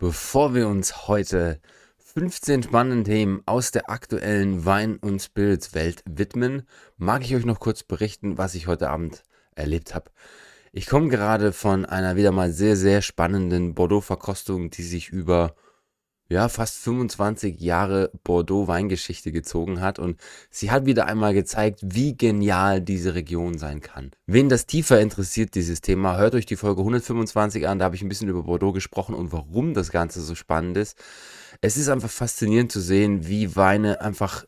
Bevor wir uns heute 15 spannenden Themen aus der aktuellen Wein- und Spirits-Welt widmen, mag ich euch noch kurz berichten, was ich heute Abend erlebt habe. Ich komme gerade von einer wieder mal sehr, sehr spannenden Bordeaux-Verkostung, die sich über ja, fast 25 Jahre Bordeaux-Weingeschichte gezogen hat und sie hat wieder einmal gezeigt, wie genial diese Region sein kann. Wen das tiefer interessiert, dieses Thema, hört euch die Folge 125 an, da habe ich ein bisschen über Bordeaux gesprochen und warum das Ganze so spannend ist. Es ist einfach faszinierend zu sehen, wie Weine einfach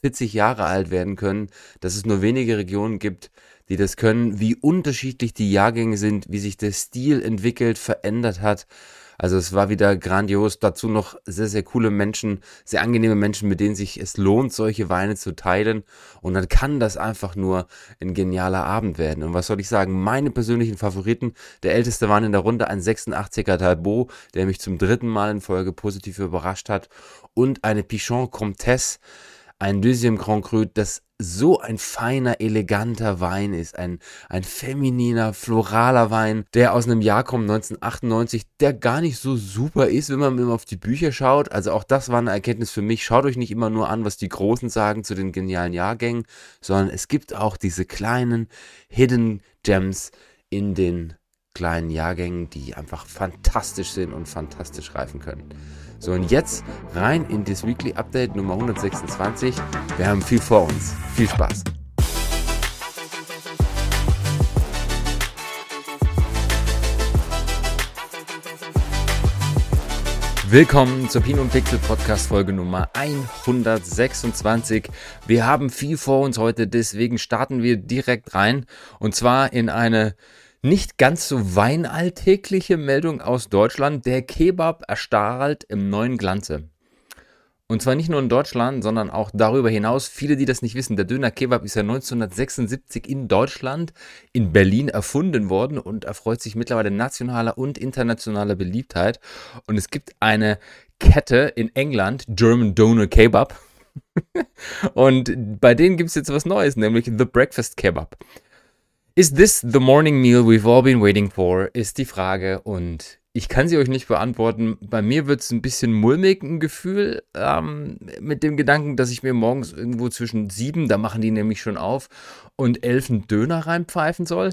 40 Jahre alt werden können, dass es nur wenige Regionen gibt, die das können, wie unterschiedlich die Jahrgänge sind, wie sich der Stil entwickelt, verändert hat also es war wieder grandios. Dazu noch sehr, sehr coole Menschen, sehr angenehme Menschen, mit denen sich es lohnt, solche Weine zu teilen. Und dann kann das einfach nur ein genialer Abend werden. Und was soll ich sagen? Meine persönlichen Favoriten. Der älteste Wein in der Runde, ein 86er Talbot, der mich zum dritten Mal in Folge positiv überrascht hat. Und eine Pichon Comtesse ein Deuxième Grand Cru, das so ein feiner, eleganter Wein ist. Ein, ein femininer, floraler Wein, der aus einem Jahr kommt, 1998, der gar nicht so super ist, wenn man immer auf die Bücher schaut. Also auch das war eine Erkenntnis für mich. Schaut euch nicht immer nur an, was die Großen sagen zu den genialen Jahrgängen, sondern es gibt auch diese kleinen Hidden Gems in den kleinen Jahrgängen, die einfach fantastisch sind und fantastisch reifen können. So, und jetzt rein in das Weekly Update Nummer 126. Wir haben viel vor uns. Viel Spaß. Willkommen zur Pino und Pixel Podcast Folge Nummer 126. Wir haben viel vor uns heute, deswegen starten wir direkt rein und zwar in eine nicht ganz so weinalltägliche Meldung aus Deutschland. Der Kebab erstrahlt im neuen Glanze. Und zwar nicht nur in Deutschland, sondern auch darüber hinaus. Viele, die das nicht wissen, der Döner Kebab ist ja 1976 in Deutschland, in Berlin erfunden worden und erfreut sich mittlerweile nationaler und internationaler Beliebtheit. Und es gibt eine Kette in England, German Doner Kebab. und bei denen gibt es jetzt was Neues, nämlich The Breakfast Kebab. Is this the morning meal we've all been waiting for? Ist die Frage und ich kann sie euch nicht beantworten. Bei mir wird es ein bisschen mulmig, ein Gefühl, ähm, mit dem Gedanken, dass ich mir morgens irgendwo zwischen sieben, da machen die nämlich schon auf, und elf einen Döner reinpfeifen soll.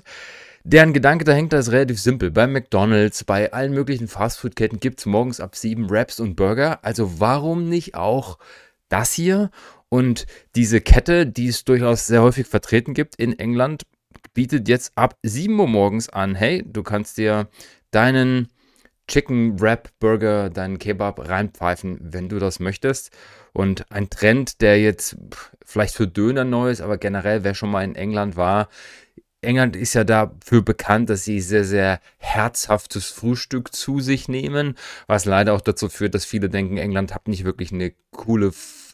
Deren Gedanke dahinter ist relativ simpel. Bei McDonalds, bei allen möglichen Fastfood-Ketten gibt es morgens ab sieben Wraps und Burger. Also warum nicht auch das hier? Und diese Kette, die es durchaus sehr häufig vertreten gibt in England, bietet jetzt ab 7 Uhr morgens an, hey, du kannst dir deinen Chicken Wrap Burger, deinen Kebab reinpfeifen, wenn du das möchtest. Und ein Trend, der jetzt vielleicht für Döner neu ist, aber generell, wer schon mal in England war, England ist ja dafür bekannt, dass sie sehr, sehr herzhaftes Frühstück zu sich nehmen, was leider auch dazu führt, dass viele denken, England hat nicht wirklich eine coole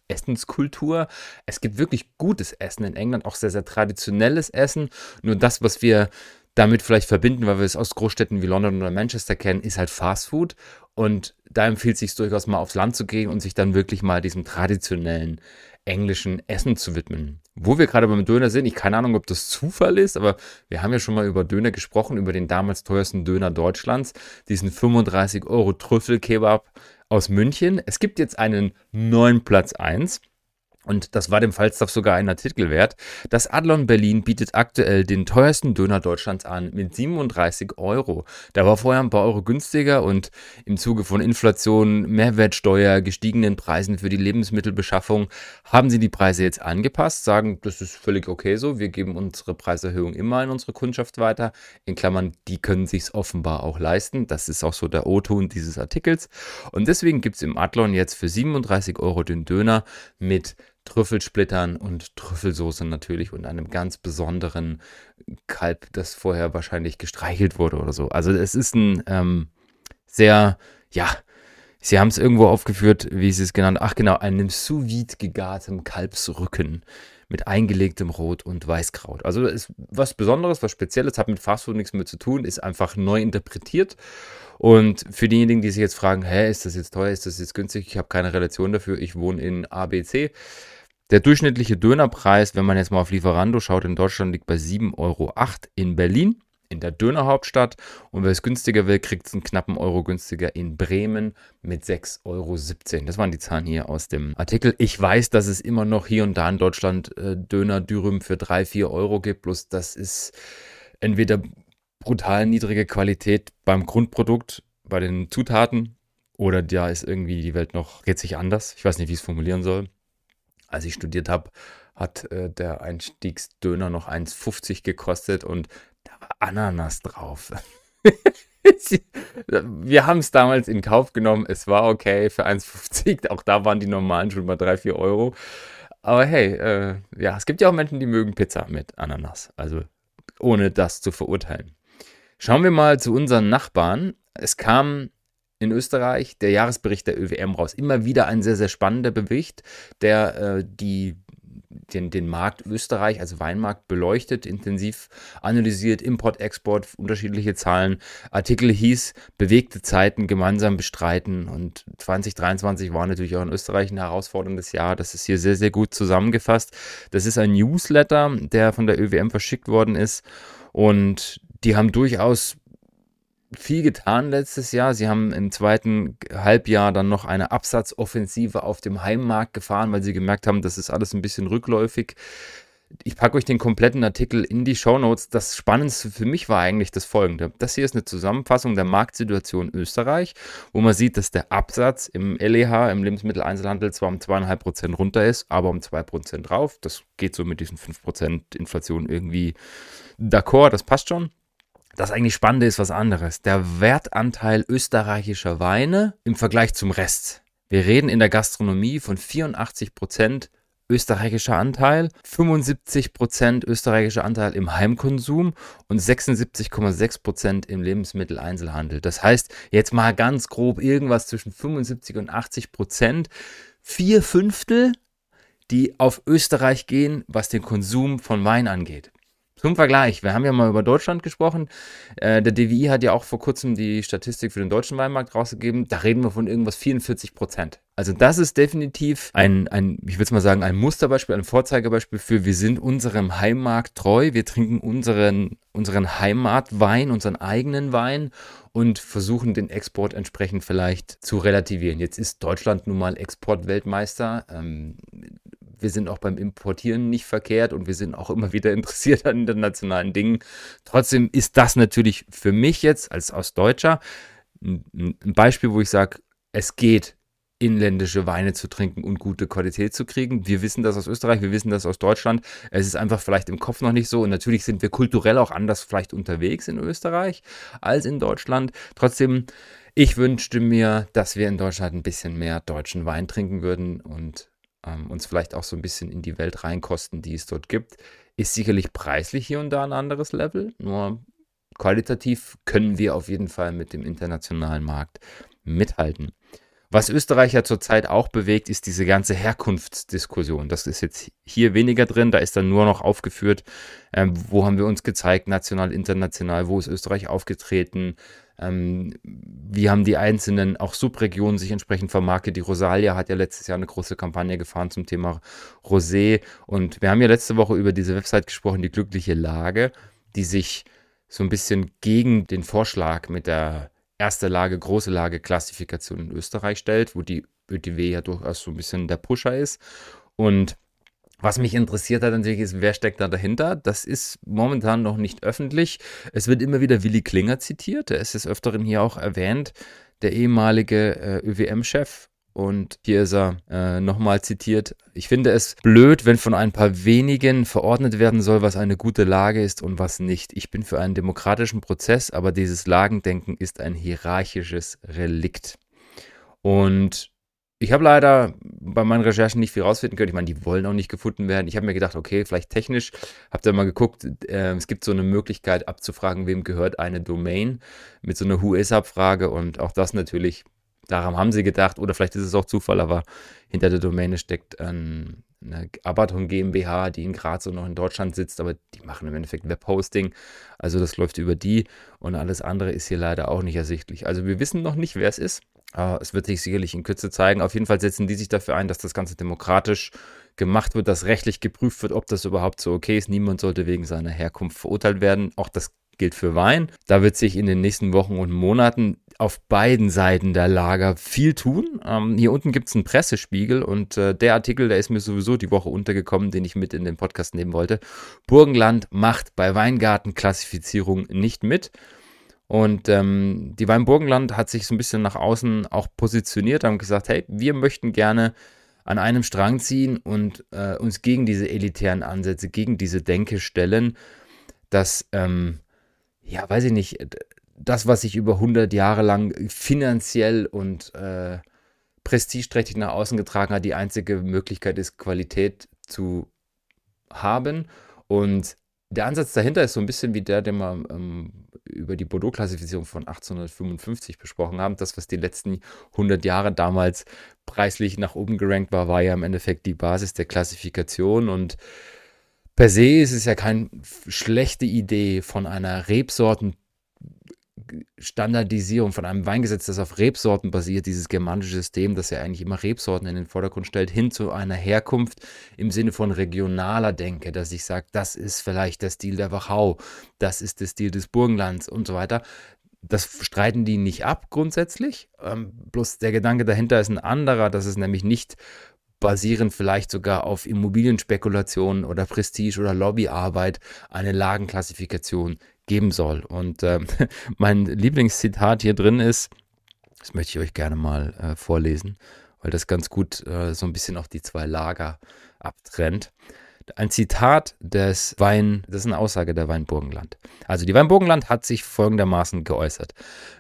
Essenskultur. Es gibt wirklich gutes Essen in England, auch sehr, sehr traditionelles Essen. Nur das, was wir damit vielleicht verbinden, weil wir es aus Großstädten wie London oder Manchester kennen, ist halt Fast Food. Und da empfiehlt es sich durchaus mal aufs Land zu gehen und sich dann wirklich mal diesem traditionellen englischen Essen zu widmen. Wo wir gerade beim Döner sind, ich keine Ahnung, ob das Zufall ist, aber wir haben ja schon mal über Döner gesprochen, über den damals teuersten Döner Deutschlands, diesen 35 Euro Trüffelkebab aus München. Es gibt jetzt einen neuen Platz 1. Und das war dem Falstaff sogar ein Artikel wert. Das Adlon Berlin bietet aktuell den teuersten Döner Deutschlands an mit 37 Euro. Der war vorher ein paar Euro günstiger und im Zuge von Inflation, Mehrwertsteuer, gestiegenen Preisen für die Lebensmittelbeschaffung haben sie die Preise jetzt angepasst, sagen, das ist völlig okay so. Wir geben unsere Preiserhöhung immer in unsere Kundschaft weiter. In Klammern, die können sich offenbar auch leisten. Das ist auch so der O-Ton dieses Artikels. Und deswegen gibt es im Adlon jetzt für 37 Euro den Döner mit Trüffelsplittern und Trüffelsoße natürlich und einem ganz besonderen Kalb, das vorher wahrscheinlich gestreichelt wurde oder so. Also es ist ein ähm, sehr, ja, sie haben es irgendwo aufgeführt, wie sie es genannt Ach genau, einem sous vide gegartem Kalbsrücken mit eingelegtem Rot und Weißkraut. Also ist was Besonderes, was Spezielles, hat mit Fastfood nichts mehr zu tun, ist einfach neu interpretiert. Und für diejenigen, die sich jetzt fragen, hä, ist das jetzt teuer, ist das jetzt günstig, ich habe keine Relation dafür, ich wohne in ABC. Der durchschnittliche Dönerpreis, wenn man jetzt mal auf Lieferando schaut, in Deutschland liegt bei 7,08 Euro. In Berlin in der Dönerhauptstadt und wer es günstiger will, kriegt es einen knappen Euro günstiger in Bremen mit 6,17 Euro. Das waren die Zahlen hier aus dem Artikel. Ich weiß, dass es immer noch hier und da in Deutschland äh, Döner Dürüm für 3, 4 Euro gibt, bloß das ist entweder brutal niedrige Qualität beim Grundprodukt, bei den Zutaten oder da ist irgendwie die Welt noch, geht sich anders. Ich weiß nicht, wie ich es formulieren soll. Als ich studiert habe, hat äh, der Einstiegsdöner noch 1,50 gekostet und da war Ananas drauf. Wir haben es damals in Kauf genommen. Es war okay für 1,50. Auch da waren die normalen schon mal 3, 4 Euro. Aber hey, äh, ja, es gibt ja auch Menschen, die mögen Pizza mit Ananas. Also ohne das zu verurteilen. Schauen wir mal zu unseren Nachbarn. Es kam in Österreich der Jahresbericht der ÖWM raus. Immer wieder ein sehr, sehr spannender Bericht, der äh, die den, den Markt Österreich als Weinmarkt beleuchtet, intensiv analysiert, Import, Export, unterschiedliche Zahlen. Artikel hieß Bewegte Zeiten gemeinsam bestreiten und 2023 war natürlich auch in Österreich ein herausforderndes Jahr. Das ist hier sehr, sehr gut zusammengefasst. Das ist ein Newsletter, der von der ÖWM verschickt worden ist und die haben durchaus viel getan letztes Jahr. Sie haben im zweiten Halbjahr dann noch eine Absatzoffensive auf dem Heimmarkt gefahren, weil sie gemerkt haben, das ist alles ein bisschen rückläufig. Ich packe euch den kompletten Artikel in die Show Notes. Das Spannendste für mich war eigentlich das folgende. Das hier ist eine Zusammenfassung der Marktsituation Österreich, wo man sieht, dass der Absatz im LEH, im Lebensmitteleinzelhandel, zwar um 2,5% runter ist, aber um 2% drauf. Das geht so mit diesen 5% Inflation irgendwie d'accord, das passt schon. Das eigentlich Spannende ist was anderes. Der Wertanteil österreichischer Weine im Vergleich zum Rest. Wir reden in der Gastronomie von 84 Prozent österreichischer Anteil, 75 Prozent österreichischer Anteil im Heimkonsum und 76,6 Prozent im Lebensmitteleinzelhandel. Das heißt, jetzt mal ganz grob irgendwas zwischen 75 und 80 Prozent. Vier Fünftel, die auf Österreich gehen, was den Konsum von Wein angeht. Zum Vergleich, wir haben ja mal über Deutschland gesprochen. Äh, der DWI hat ja auch vor kurzem die Statistik für den deutschen Weinmarkt rausgegeben. Da reden wir von irgendwas 44 Prozent. Also das ist definitiv ein, ein ich würde mal sagen, ein Musterbeispiel, ein Vorzeigebeispiel für, wir sind unserem Heimmarkt treu, wir trinken unseren, unseren Heimatwein, unseren eigenen Wein und versuchen den Export entsprechend vielleicht zu relativieren. Jetzt ist Deutschland nun mal Exportweltmeister. Ähm, wir sind auch beim Importieren nicht verkehrt und wir sind auch immer wieder interessiert an internationalen Dingen. Trotzdem ist das natürlich für mich jetzt als Ostdeutscher ein, Beispiel, wo ich sage, es geht, inländische Weine zu trinken und gute Qualität zu kriegen. Wir wissen das aus Österreich, wir wissen das aus Deutschland. Es ist einfach vielleicht im Kopf noch nicht so und natürlich sind wir kulturell auch anders vielleicht unterwegs in Österreich als in Deutschland. Trotzdem, ich wünschte mir, dass wir in Deutschland ein bisschen mehr deutschen Wein trinken würden und ähm, uns vielleicht auch so ein bisschen in die Welt reinkosten, die es dort gibt. Ist sicherlich preislich hier und da ein anderes Level, nur qualitativ können wir auf jeden Fall mit dem internationalen Markt mithalten. Was Österreich ja zurzeit auch bewegt, ist diese ganze Herkunftsdiskussion. Das ist jetzt hier weniger drin, da ist dann nur noch aufgeführt, äh, wo haben wir uns gezeigt, national, international, wo ist Österreich aufgetreten, ähm, wie haben die einzelnen auch Subregionen sich entsprechend vermarktet. Die Rosalia hat ja letztes Jahr eine große Kampagne gefahren zum Thema Rosé. Und wir haben ja letzte Woche über diese Website gesprochen, die glückliche Lage, die sich so ein bisschen gegen den Vorschlag mit der erste Lage, große Lage Klassifikation in Österreich stellt, wo die ÖTW ja durchaus so ein bisschen der Pusher ist. Und was mich interessiert hat natürlich ist, wer steckt da dahinter? Das ist momentan noch nicht öffentlich. Es wird immer wieder Willi Klinger zitiert. Er ist des Öfteren hier auch erwähnt, der ehemalige äh, ÖWM-Chef. Und hier ist er äh, nochmal zitiert. Ich finde es blöd, wenn von ein paar wenigen verordnet werden soll, was eine gute Lage ist und was nicht. Ich bin für einen demokratischen Prozess, aber dieses Lagendenken ist ein hierarchisches Relikt. Und ich habe leider bei meinen Recherchen nicht viel rausfinden können. Ich meine, die wollen auch nicht gefunden werden. Ich habe mir gedacht, okay, vielleicht technisch. Habe da mal geguckt, äh, es gibt so eine Möglichkeit abzufragen, wem gehört eine Domain mit so einer Who is-Abfrage und auch das natürlich, daran haben sie gedacht. Oder vielleicht ist es auch Zufall, aber hinter der Domäne steckt ein, eine Abaton GmbH, die in Graz und noch in Deutschland sitzt, aber die machen im Endeffekt Webhosting. Also das läuft über die und alles andere ist hier leider auch nicht ersichtlich. Also wir wissen noch nicht, wer es ist. Uh, es wird sich sicherlich in Kürze zeigen. Auf jeden Fall setzen die sich dafür ein, dass das Ganze demokratisch gemacht wird, dass rechtlich geprüft wird, ob das überhaupt so okay ist. Niemand sollte wegen seiner Herkunft verurteilt werden. Auch das gilt für Wein. Da wird sich in den nächsten Wochen und Monaten auf beiden Seiten der Lager viel tun. Ähm, hier unten gibt es einen Pressespiegel und äh, der Artikel, der ist mir sowieso die Woche untergekommen, den ich mit in den Podcast nehmen wollte. Burgenland macht bei Weingartenklassifizierung nicht mit. Und ähm, die Weinburgenland hat sich so ein bisschen nach außen auch positioniert, haben gesagt, hey, wir möchten gerne an einem Strang ziehen und äh, uns gegen diese elitären Ansätze, gegen diese Denke stellen, dass, ähm, ja, weiß ich nicht, das, was sich über 100 Jahre lang finanziell und äh, prestigeträchtig nach außen getragen hat, die einzige Möglichkeit ist, Qualität zu haben. Und der Ansatz dahinter ist so ein bisschen wie der, den wir ähm, über die Bordeaux-Klassifizierung von 1855 besprochen haben. Das, was die letzten 100 Jahre damals preislich nach oben gerankt war, war ja im Endeffekt die Basis der Klassifikation und per se ist es ja keine schlechte Idee von einer Rebsorten Standardisierung von einem Weingesetz, das auf Rebsorten basiert, dieses germanische System, das ja eigentlich immer Rebsorten in den Vordergrund stellt, hin zu einer Herkunft im Sinne von regionaler Denke, dass ich sage, das ist vielleicht der Stil der Wachau, das ist der Stil des Burgenlands und so weiter. Das streiten die nicht ab grundsätzlich. Ähm, bloß der Gedanke dahinter ist ein anderer, dass es nämlich nicht basierend vielleicht sogar auf Immobilienspekulationen oder Prestige oder Lobbyarbeit eine Lagenklassifikation geben soll. Und äh, mein Lieblingszitat hier drin ist, das möchte ich euch gerne mal äh, vorlesen, weil das ganz gut äh, so ein bisschen auch die zwei Lager abtrennt. Ein Zitat des Wein, das ist eine Aussage der Weinburgenland. Also die Weinburgenland hat sich folgendermaßen geäußert.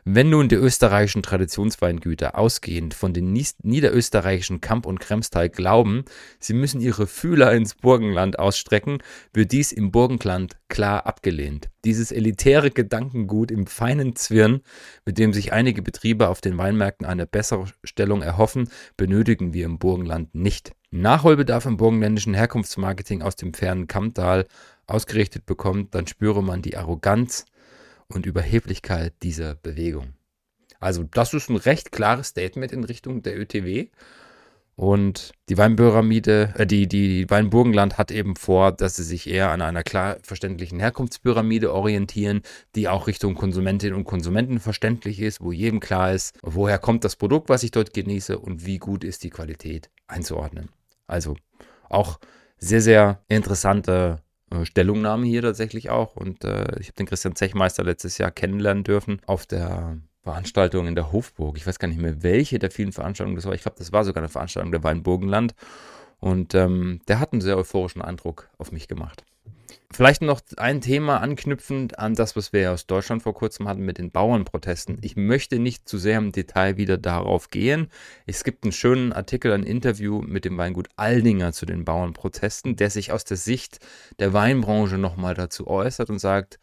Wenn nun die österreichischen Traditionsweingüter ausgehend von den niederösterreichischen Kamp und Kremstal glauben, sie müssen ihre Fühler ins Burgenland ausstrecken, wird dies im Burgenland klar abgelehnt. Dieses elitäre Gedankengut im feinen Zwirn, mit dem sich einige Betriebe auf den Weinmärkten eine bessere Stellung erhoffen, benötigen wir im Burgenland nicht. Nachholbedarf im burgenländischen Herkunftsmarketing aus dem fernen Kammtal ausgerichtet bekommt, dann spüre man die Arroganz und Überheblichkeit dieser Bewegung. Also das ist ein recht klares Statement in Richtung der ÖTW. Und die Weinpyramide, äh, die, die Weinburgenland hat eben vor, dass sie sich eher an einer klar verständlichen Herkunftspyramide orientieren, die auch Richtung Konsumentinnen und Konsumenten verständlich ist, wo jedem klar ist, woher kommt das Produkt, was ich dort genieße und wie gut ist die Qualität einzuordnen. Also auch sehr, sehr interessante äh, Stellungnahme hier tatsächlich auch. Und äh, ich habe den Christian Zechmeister letztes Jahr kennenlernen dürfen auf der Veranstaltung in der Hofburg. Ich weiß gar nicht mehr, welche der vielen Veranstaltungen das war. Ich glaube, das war sogar eine Veranstaltung der Weinburgenland. Und ähm, der hat einen sehr euphorischen Eindruck auf mich gemacht. Vielleicht noch ein Thema anknüpfend an das, was wir aus Deutschland vor kurzem hatten mit den Bauernprotesten. Ich möchte nicht zu sehr im Detail wieder darauf gehen. Es gibt einen schönen Artikel, ein Interview mit dem Weingut Aldinger zu den Bauernprotesten, der sich aus der Sicht der Weinbranche nochmal dazu äußert und sagt,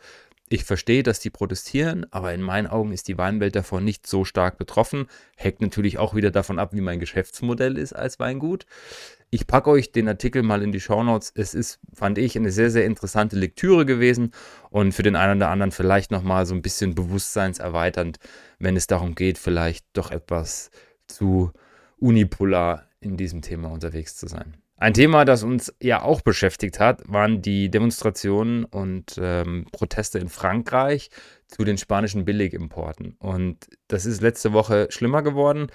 ich verstehe, dass die protestieren, aber in meinen Augen ist die Weinwelt davon nicht so stark betroffen. Hängt natürlich auch wieder davon ab, wie mein Geschäftsmodell ist als Weingut. Ich packe euch den Artikel mal in die Shownotes. Es ist, fand ich, eine sehr, sehr interessante Lektüre gewesen und für den einen oder anderen vielleicht nochmal so ein bisschen bewusstseinserweiternd, wenn es darum geht, vielleicht doch etwas zu unipolar in diesem Thema unterwegs zu sein. Ein Thema, das uns ja auch beschäftigt hat, waren die Demonstrationen und ähm, Proteste in Frankreich zu den spanischen Billigimporten. Und das ist letzte Woche schlimmer geworden.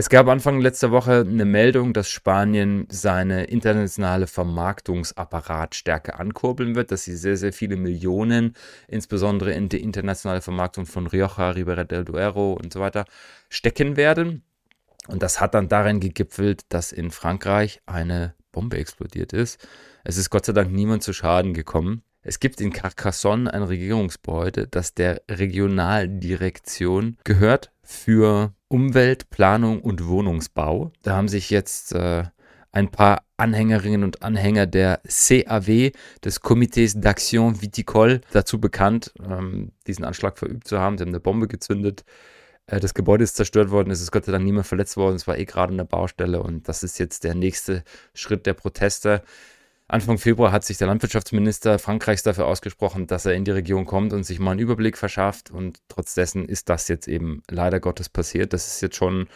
Es gab Anfang letzter Woche eine Meldung, dass Spanien seine internationale Vermarktungsapparat stärker ankurbeln wird, dass sie sehr, sehr viele Millionen, insbesondere in die internationale Vermarktung von Rioja, Ribera del Duero und so weiter, stecken werden. Und das hat dann darin gegipfelt, dass in Frankreich eine Bombe explodiert ist. Es ist Gott sei Dank niemand zu Schaden gekommen. Es gibt in Carcassonne ein Regierungsgebäude, das der Regionaldirektion gehört für Umwelt, Planung und Wohnungsbau. Da haben sich jetzt äh, ein paar Anhängerinnen und Anhänger der CAW, des Comités d'Action Viticole, dazu bekannt, ähm, diesen Anschlag verübt zu haben. Sie haben eine Bombe gezündet. Äh, das Gebäude ist zerstört worden, es ist Gott sei Dank niemand verletzt worden, es war eh gerade eine Baustelle und das ist jetzt der nächste Schritt der Proteste. Anfang Februar hat sich der Landwirtschaftsminister Frankreichs dafür ausgesprochen, dass er in die Region kommt und sich mal einen Überblick verschafft. Und trotz dessen ist das jetzt eben leider Gottes passiert. Das ist jetzt schon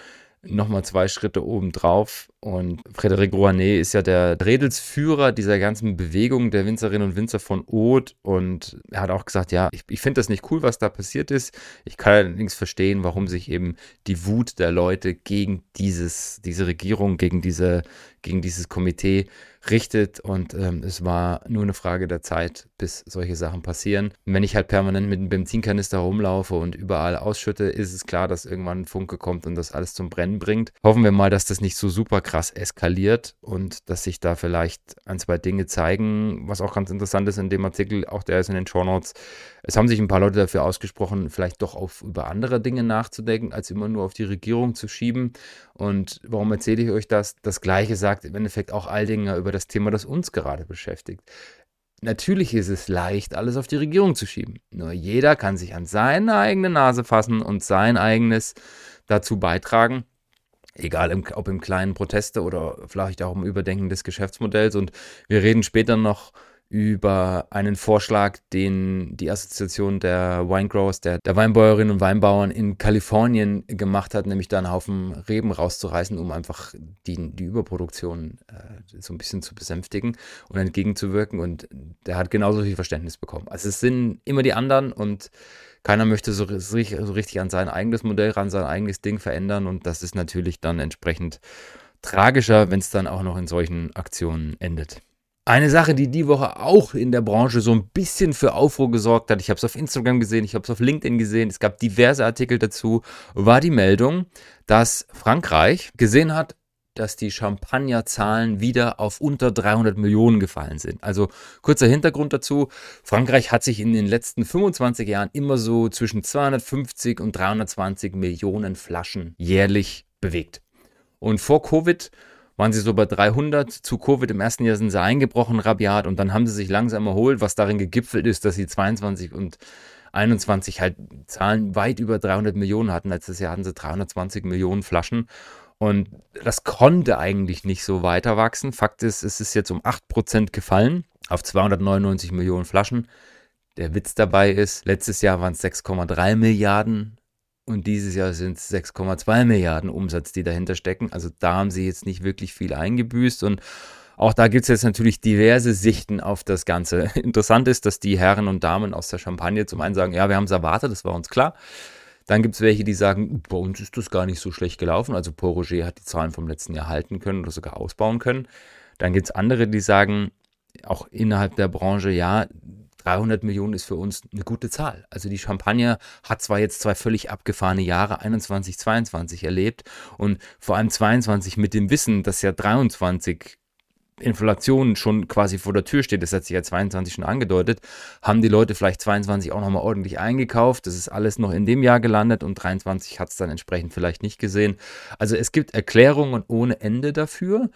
nochmal zwei Schritte obendrauf. Und Frédéric Rouanet ist ja der Redelsführer dieser ganzen Bewegung der Winzerinnen und Winzer von Oth. Und er hat auch gesagt, ja, ich, ich finde das nicht cool, was da passiert ist. Ich kann allerdings verstehen, warum sich eben die Wut der Leute gegen dieses, diese Regierung, gegen, diese, gegen dieses Komitee richtet und ähm, es war nur eine Frage der Zeit, bis solche Sachen passieren. Und wenn ich halt permanent mit einem Benzinkanister rumlaufe und überall ausschütte, ist es klar, dass irgendwann ein Funke kommt und das alles zum Brennen bringt. Hoffen wir mal, dass das nicht so super krass eskaliert und dass sich da vielleicht ein, zwei Dinge zeigen, was auch ganz interessant ist in dem Artikel, auch der ist in den Show Notes. Es haben sich ein paar Leute dafür ausgesprochen, vielleicht doch auf über andere Dinge nachzudenken, als immer nur auf die Regierung zu schieben. Und warum erzähle ich euch das? Das gleiche sagt im Endeffekt auch Aldinger über das Thema, das uns gerade beschäftigt. Natürlich ist es leicht, alles auf die Regierung zu schieben. Nur jeder kann sich an seine eigene Nase fassen und sein eigenes dazu beitragen. Egal im, ob im kleinen Proteste oder vielleicht auch im Überdenken des Geschäftsmodells. Und wir reden später noch über einen Vorschlag, den die Assoziation der Winegrowers, der, der Weinbäuerinnen und Weinbauern in Kalifornien gemacht hat, nämlich da einen Haufen Reben rauszureißen, um einfach die, die Überproduktion äh, so ein bisschen zu besänftigen und entgegenzuwirken. Und der hat genauso viel Verständnis bekommen. Also es sind immer die anderen und keiner möchte so, so richtig an sein eigenes Modell ran, sein eigenes Ding verändern. Und das ist natürlich dann entsprechend tragischer, wenn es dann auch noch in solchen Aktionen endet. Eine Sache, die die Woche auch in der Branche so ein bisschen für Aufruhr gesorgt hat, ich habe es auf Instagram gesehen, ich habe es auf LinkedIn gesehen, es gab diverse Artikel dazu, war die Meldung, dass Frankreich gesehen hat, dass die Champagnerzahlen wieder auf unter 300 Millionen gefallen sind. Also kurzer Hintergrund dazu. Frankreich hat sich in den letzten 25 Jahren immer so zwischen 250 und 320 Millionen Flaschen jährlich bewegt. Und vor Covid waren sie so bei 300. Zu Covid im ersten Jahr sind sie eingebrochen, rabiat, und dann haben sie sich langsam erholt, was darin gegipfelt ist, dass sie 22 und 21 halt Zahlen weit über 300 Millionen hatten. Letztes Jahr hatten sie 320 Millionen Flaschen. Und das konnte eigentlich nicht so weiter wachsen. Fakt ist, es ist jetzt um 8% gefallen auf 299 Millionen Flaschen. Der Witz dabei ist, letztes Jahr waren es 6,3 Milliarden und dieses Jahr sind es 6,2 Milliarden Umsatz, die dahinter stecken. Also da haben sie jetzt nicht wirklich viel eingebüßt. Und auch da gibt es jetzt natürlich diverse Sichten auf das Ganze. Interessant ist, dass die Herren und Damen aus der Champagne zum einen sagen, ja, wir haben es erwartet, das war uns klar. Dann gibt es welche, die sagen, bei uns ist das gar nicht so schlecht gelaufen. Also Paul Roger hat die Zahlen vom letzten Jahr halten können oder sogar ausbauen können. Dann gibt es andere, die sagen, auch innerhalb der Branche, ja, 300 Millionen ist für uns eine gute Zahl. Also die Champagner hat zwar jetzt zwei völlig abgefahrene Jahre, 21, 22 erlebt und vor allem 22 mit dem Wissen, dass ja 23 Inflation schon quasi vor der Tür steht, das hat sich ja 22 schon angedeutet, haben die Leute vielleicht 22 auch nochmal ordentlich eingekauft. Das ist alles noch in dem Jahr gelandet und 23 hat es dann entsprechend vielleicht nicht gesehen. Also es gibt Erklärungen ohne Ende dafür.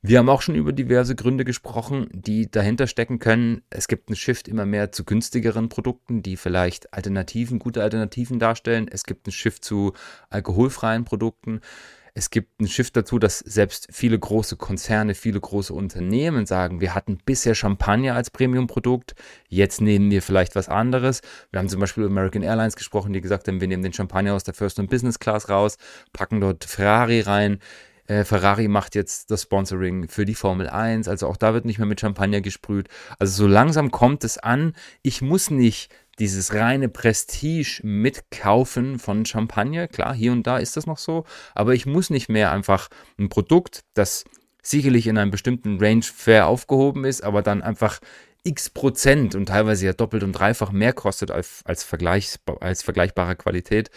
Wir haben auch schon über diverse Gründe gesprochen, die dahinter stecken können. Es gibt einen Shift immer mehr zu günstigeren Produkten, die vielleicht Alternativen, gute Alternativen darstellen. Es gibt einen Shift zu alkoholfreien Produkten. Es gibt einen Shift dazu, dass selbst viele große Konzerne, viele große Unternehmen sagen, wir hatten bisher Champagner als Premium-Produkt, jetzt nehmen wir vielleicht was anderes. Wir haben zum Beispiel American Airlines gesprochen, die gesagt haben, wir nehmen den Champagner aus der First und Business Class raus, packen dort Ferrari rein. Äh, Ferrari macht jetzt das Sponsoring für die Formel 1, also auch da wird nicht mehr mit Champagner gesprüht. Also so langsam kommt es an. Ich muss nicht dieses reine Prestige mitkaufen von Champagner. Klar, hier und da ist das noch so, aber ich muss nicht mehr einfach ein Produkt, das sicherlich in einem bestimmten Range fair aufgehoben ist, aber dann einfach x Prozent und teilweise ja doppelt und dreifach mehr kostet als, als, Vergleichs, als vergleichbare Qualität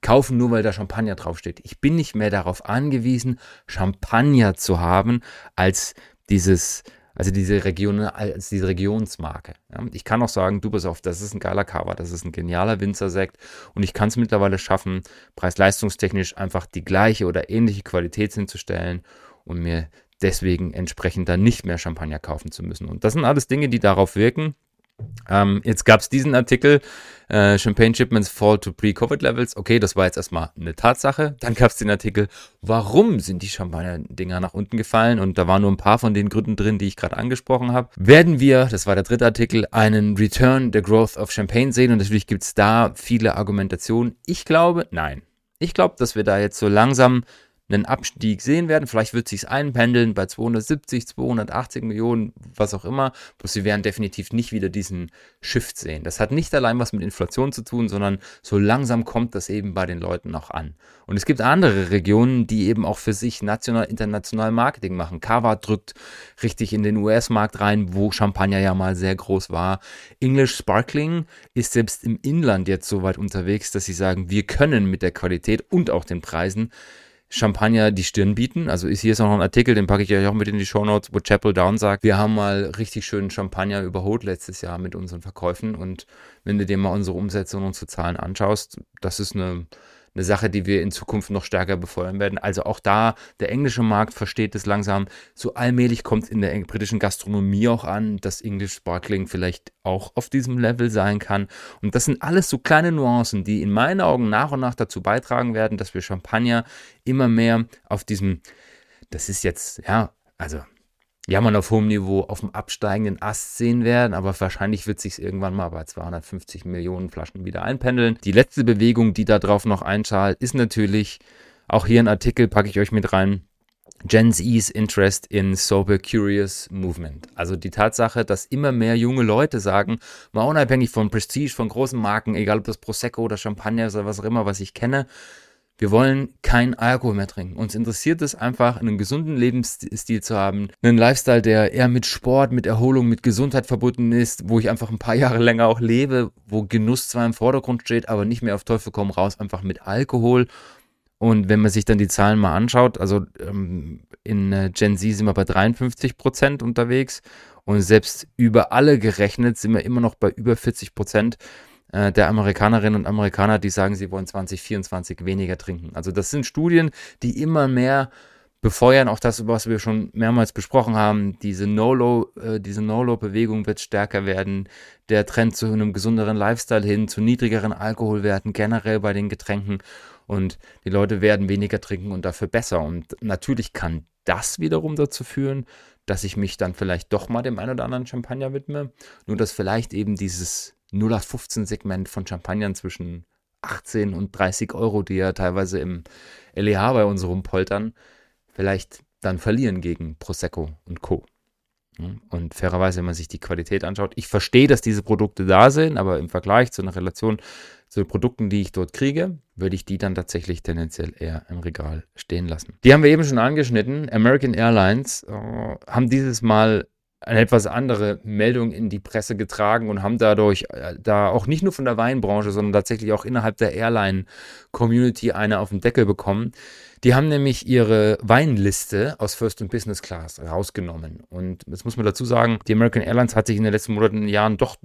kaufen, nur weil da Champagner draufsteht. Ich bin nicht mehr darauf angewiesen, Champagner zu haben als dieses, also diese Region, als diese Regionsmarke. Ja, ich kann auch sagen, du pass auf, das ist ein geiler Cover, das ist ein genialer Winzersekt und ich kann es mittlerweile schaffen, preis-leistungstechnisch einfach die gleiche oder ähnliche Qualität hinzustellen und mir deswegen entsprechend dann nicht mehr Champagner kaufen zu müssen. Und das sind alles Dinge, die darauf wirken, ähm, jetzt gab es diesen Artikel, äh, Champagne Shipments Fall to Pre-Covid Levels. Okay, das war jetzt erstmal eine Tatsache. Dann gab es den Artikel, warum sind die Champagner-Dinger nach unten gefallen? Und da waren nur ein paar von den Gründen drin, die ich gerade angesprochen habe. Werden wir, das war der dritte Artikel, einen Return the Growth of Champagne sehen? Und natürlich gibt es da viele Argumentationen. Ich glaube, nein. Ich glaube, dass wir da jetzt so langsam einen Abstieg sehen werden. Vielleicht wird sich einpendeln bei 270, 280 Millionen, was auch immer. Bloß sie werden definitiv nicht wieder diesen Shift sehen. Das hat nicht allein was mit Inflation zu tun, sondern so langsam kommt das eben bei den Leuten auch an. Und es gibt andere Regionen, die eben auch für sich national, international Marketing machen. Kava drückt richtig in den US-Markt rein, wo Champagner ja mal sehr groß war. English Sparkling ist selbst im Inland jetzt so weit unterwegs, dass sie sagen, wir können mit der Qualität und auch den Preisen Champagner die Stirn bieten. Also hier ist noch ein Artikel, den packe ich euch auch mit in die Show Notes, wo Chapel Down sagt, wir haben mal richtig schönen Champagner überholt letztes Jahr mit unseren Verkäufen und wenn du dir mal unsere Umsätze und unsere Zahlen anschaust, das ist eine eine Sache, die wir in Zukunft noch stärker befeuern werden. Also auch da, der englische Markt versteht es langsam. So allmählich kommt in der britischen Gastronomie auch an, dass English Sparkling vielleicht auch auf diesem Level sein kann. Und das sind alles so kleine Nuancen, die in meinen Augen nach und nach dazu beitragen werden, dass wir Champagner immer mehr auf diesem, das ist jetzt, ja, also jammern auf hohem Niveau auf dem absteigenden Ast sehen werden, aber wahrscheinlich wird sich irgendwann mal bei 250 Millionen Flaschen wieder einpendeln. Die letzte Bewegung, die da drauf noch einschalt, ist natürlich, auch hier ein Artikel packe ich euch mit rein, Gen Z's Interest in Sober Curious Movement. Also die Tatsache, dass immer mehr junge Leute sagen, mal unabhängig von Prestige, von großen Marken, egal ob das Prosecco oder Champagner oder was auch immer, was ich kenne, wir wollen keinen Alkohol mehr trinken. Uns interessiert es einfach, einen gesunden Lebensstil zu haben. Einen Lifestyle, der eher mit Sport, mit Erholung, mit Gesundheit verbunden ist, wo ich einfach ein paar Jahre länger auch lebe, wo Genuss zwar im Vordergrund steht, aber nicht mehr auf Teufel komm raus, einfach mit Alkohol. Und wenn man sich dann die Zahlen mal anschaut, also ähm, in äh, Gen Z sind wir bei 53 Prozent unterwegs und selbst über alle gerechnet sind wir immer noch bei über 40 Prozent äh, der Amerikanerinnen und Amerikaner, die sagen, sie wollen 2024 weniger trinken. Also das sind Studien, die immer mehr befeuern, auch das, was wir schon mehrmals besprochen haben, diese No-Low, äh, No-Low-Bewegung wird stärker werden, der Trend zu einem gesünderen Lifestyle hin, zu niedrigeren Alkoholwerten generell bei den Getränken. Und die Leute werden weniger trinken und dafür besser. Und natürlich kann das wiederum dazu führen, dass ich mich dann vielleicht doch mal dem einen oder anderen Champagner widme, nur dass vielleicht eben dieses 0815-Segment von Champagnern zwischen 18 und 30 Euro, die ja teilweise im LEH bei uns rumpoltern, vielleicht dann verlieren gegen Prosecco und Co. Und fairerweise, wenn man sich die Qualität anschaut, ich verstehe, dass diese Produkte da sind, aber im Vergleich zu einer Relation zu den Produkten, die ich dort kriege, würde ich die dann tatsächlich tendenziell eher im Regal stehen lassen. Die haben wir eben schon angeschnitten. American Airlines äh, haben dieses Mal eine etwas andere Meldung in die Presse getragen und haben dadurch äh, da auch nicht nur von der Weinbranche, sondern tatsächlich auch innerhalb der Airline-Community eine auf den Deckel bekommen. Die haben nämlich ihre Weinliste aus First und Business Class rausgenommen. Und jetzt muss man dazu sagen, die American Airlines hat sich in den letzten Monaten und Jahren doch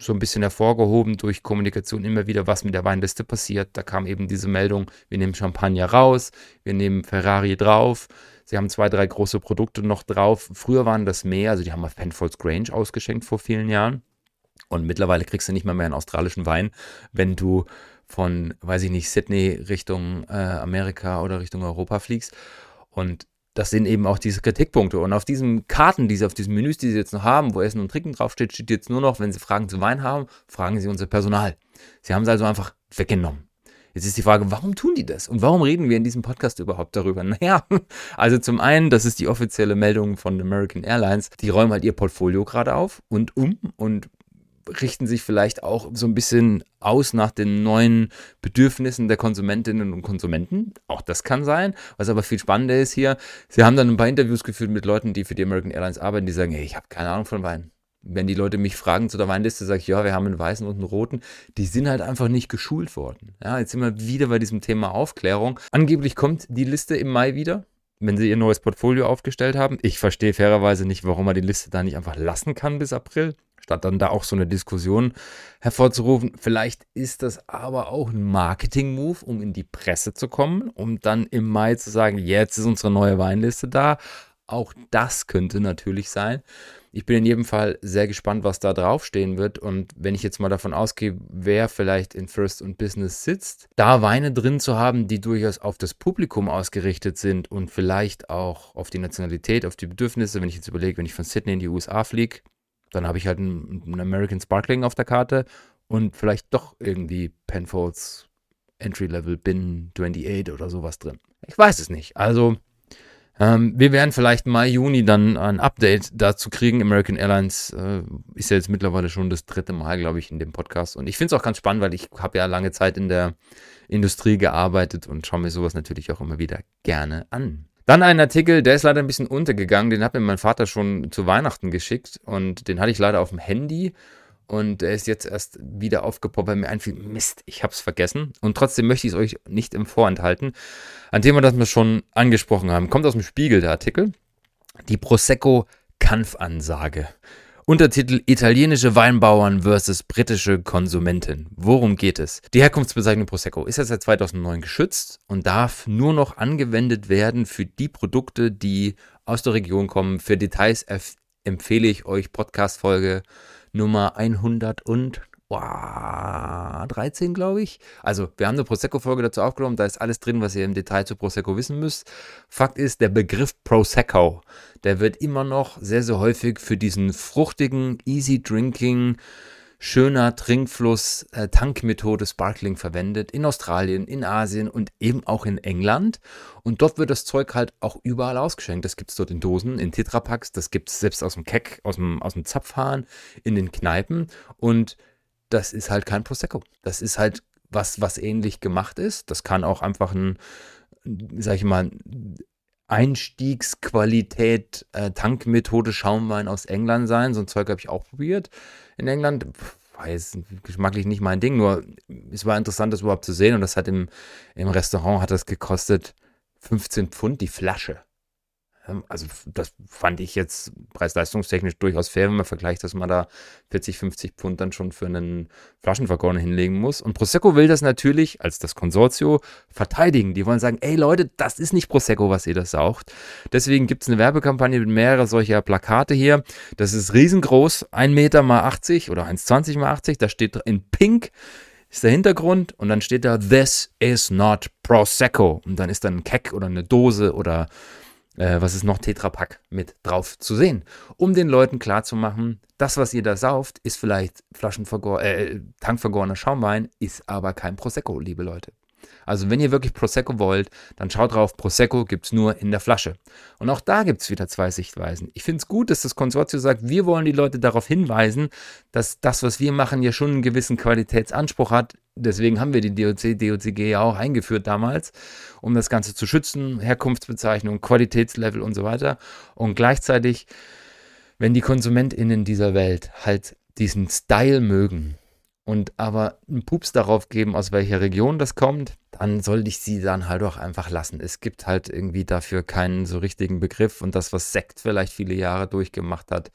so ein bisschen hervorgehoben durch Kommunikation immer wieder, was mit der Weinliste passiert. Da kam eben diese Meldung, wir nehmen Champagner raus, wir nehmen Ferrari drauf, Sie haben zwei, drei große Produkte noch drauf. Früher waren das mehr, also die haben auf Penfolds Grange ausgeschenkt vor vielen Jahren. Und mittlerweile kriegst du nicht mal mehr einen australischen Wein, wenn du von, weiß ich nicht, Sydney Richtung äh, Amerika oder Richtung Europa fliegst. Und das sind eben auch diese Kritikpunkte. Und auf diesen Karten, die sie auf diesen Menüs, die sie jetzt noch haben, wo Essen und Trinken draufsteht, steht jetzt nur noch, wenn sie Fragen zu Wein haben, fragen sie unser Personal. Sie haben es also einfach weggenommen. Jetzt ist die Frage, warum tun die das? Und warum reden wir in diesem Podcast überhaupt darüber? Naja, also zum einen, das ist die offizielle Meldung von American Airlines. Die räumen halt ihr Portfolio gerade auf und um und richten sich vielleicht auch so ein bisschen aus nach den neuen Bedürfnissen der Konsumentinnen und Konsumenten. Auch das kann sein. Was aber viel spannender ist hier, sie haben dann ein paar Interviews geführt mit Leuten, die für die American Airlines arbeiten, die sagen, hey, ich habe keine Ahnung von Wein wenn die Leute mich fragen zu der Weinliste, sage ich, ja, wir haben einen weißen und einen roten. Die sind halt einfach nicht geschult worden. Ja, jetzt sind wir wieder bei diesem Thema Aufklärung. Angeblich kommt die Liste im Mai wieder, wenn sie ihr neues Portfolio aufgestellt haben. Ich verstehe fairerweise nicht, warum man die Liste da nicht einfach lassen kann bis April, statt dann da auch so eine Diskussion hervorzurufen. Vielleicht ist das aber auch ein Marketing-Move, um in die Presse zu kommen, um dann im Mai zu sagen, jetzt ist unsere neue Weinliste da. Auch das könnte natürlich sein. Ich bin in jedem Fall sehr gespannt, was da draufstehen wird. Und wenn ich jetzt mal davon ausgehe, wer vielleicht in First und Business sitzt, da Weine drin zu haben, die durchaus auf das Publikum ausgerichtet sind und vielleicht auch auf die Nationalität, auf die Bedürfnisse. Wenn ich jetzt überlege, wenn ich von Sydney in die USA fliege, dann habe ich halt einen, American Sparkling auf der Karte und vielleicht doch irgendwie Penfolds Entry-Level Bin 28 oder sowas drin. Ich weiß es nicht. Also, ähm, wir werden vielleicht Mai, Juni dann ein Update dazu kriegen. American Airlines äh, ist ja jetzt mittlerweile schon das dritte Mal, glaube ich, in dem Podcast. Und ich finde es auch ganz spannend, weil ich habe ja lange Zeit in der Industrie gearbeitet und schaue mir sowas natürlich auch immer wieder gerne an. Dann ein Artikel, der ist leider ein bisschen untergegangen, den hat mir mein Vater schon zu Weihnachten geschickt und den hatte ich leider auf dem Handy und er ist jetzt erst wieder aufgepoppt, weil mir einfiel, Mist, ich hab's vergessen. Und trotzdem möchte ich es euch nicht im Vorenthalten. Ein Thema, das wir schon angesprochen haben, kommt aus dem Spiegel, der Artikel. Die Prosecco-Kampfansage. Untertitel Italienische Weinbauern versus britische Konsumenten. Worum geht es? Die Herkunftsbezeichnung Prosecco ist ja seit 2009 geschützt und darf nur noch angewendet werden für die Produkte, die aus der Region kommen. Für Details empfehle ich euch Podcast-Folge Nummer 113, glaube ich. Also, wir haben eine Prosecco-Folge dazu aufgenommen, da ist alles drin, was ihr im Detail zu Prosecco wissen müsst. Fakt ist, der Begriff Prosecco, der wird immer noch sehr, sehr häufig für diesen fruchtigen, easy drinking, schöner Trinkfluss, äh, Sparkling verwendet. In Australien, in Asien und eben auch in England. Und dort wird das Zeug halt auch überall ausgeschenkt. Das gibt es dort in Dosen, in Tetrapacks, das gibt es selbst aus dem Keck, aus dem, aus dem Zapfhahn, in den Kneipen. Und das ist halt kein Prosecco. Das ist halt was, was ähnlich gemacht ist. Das kann auch einfach ein, sag ich mal, Einstiegsqualität äh, Tankmethode Schaumwein aus England sein. So ein Zeug habe ich auch probiert in England. Weiß geschmacklich nicht mein Ding, nur es war interessant, das überhaupt zu sehen. Und das hat im, im Restaurant hat das gekostet 15 Pfund die Flasche. Also das fand ich jetzt preis-leistungstechnisch durchaus fair, wenn man vergleicht, dass man da 40, 50 Pfund dann schon für einen Flaschenvergoren hinlegen muss. Und Prosecco will das natürlich als das Konsortio verteidigen. Die wollen sagen, ey Leute, das ist nicht Prosecco, was ihr da saucht. Deswegen gibt es eine Werbekampagne mit mehreren solcher Plakate hier. Das ist riesengroß, 1 Meter mal 80 oder 1,20 mal 80. Da steht in Pink ist der Hintergrund und dann steht da This is not Prosecco. Und dann ist dann ein Keck oder eine Dose oder äh, was ist noch Tetrapack mit drauf zu sehen, um den Leuten klarzumachen, das, was ihr da sauft, ist vielleicht Flaschenvergor äh, tankvergorener Schaumwein, ist aber kein Prosecco, liebe Leute. Also wenn ihr wirklich Prosecco wollt, dann schaut drauf, Prosecco gibt es nur in der Flasche. Und auch da gibt es wieder zwei Sichtweisen. Ich finde es gut, dass das Konsortium sagt, wir wollen die Leute darauf hinweisen, dass das, was wir machen, ja schon einen gewissen Qualitätsanspruch hat. Deswegen haben wir die DOC, DOCG ja auch eingeführt damals, um das Ganze zu schützen, Herkunftsbezeichnung, Qualitätslevel und so weiter. Und gleichzeitig, wenn die KonsumentInnen dieser Welt halt diesen Style mögen, und aber einen Pups darauf geben, aus welcher Region das kommt, dann sollte ich sie dann halt auch einfach lassen. Es gibt halt irgendwie dafür keinen so richtigen Begriff und das, was Sekt vielleicht viele Jahre durchgemacht hat,